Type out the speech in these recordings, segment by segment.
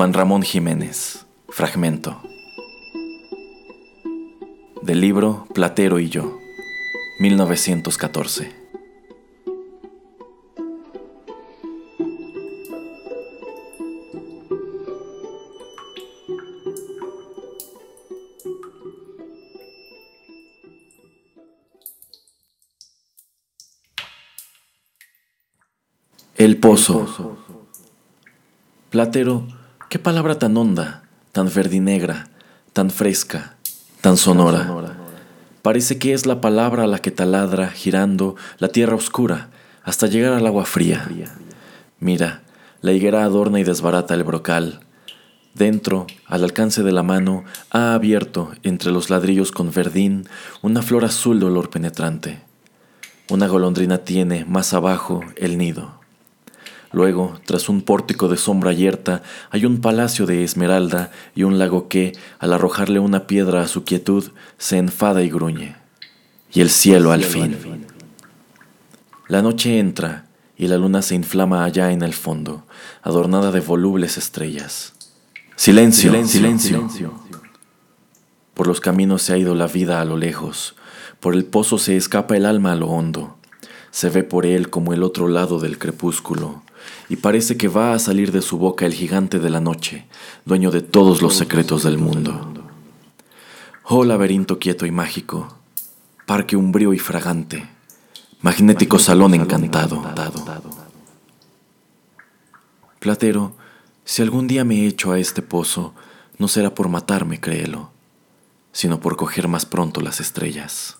Juan Ramón Jiménez. Fragmento. Del libro Platero y yo. 1914. El pozo. Platero, qué palabra tan honda, tan verdinegra, tan fresca, tan sonora. Parece que es la palabra la que taladra, girando, la tierra oscura, hasta llegar al agua fría. Mira, la higuera adorna y desbarata el brocal. Dentro, al alcance de la mano, ha abierto, entre los ladrillos con verdín, una flor azul de olor penetrante. Una golondrina tiene, más abajo, el nido. Luego, tras un pórtico de sombra yerta, hay un palacio de esmeralda y un lago que, al arrojarle una piedra a su quietud, se enfada y gruñe. Y el cielo al fin. La noche entra y la luna se inflama allá en el fondo, adornada de volubles estrellas. Silencio, silencio, silencio. Por los caminos se ha ido la vida a lo lejos, por el pozo se escapa el alma a lo hondo, se ve por él como el otro lado del crepúsculo, y parece que va a salir de su boca el gigante de la noche, dueño de todos los secretos del mundo. Oh laberinto quieto y mágico, parque umbrío y fragante, magnético salón encantado. Platero, si algún día me echo a este pozo, no será por matarme, créelo, sino por coger más pronto las estrellas.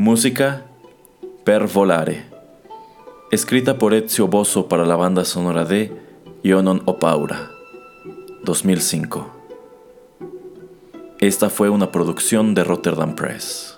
Música Per Volare. Escrita por Ezio Bosso para la banda sonora de Ionon Opaura. 2005. Esta fue una producción de Rotterdam Press.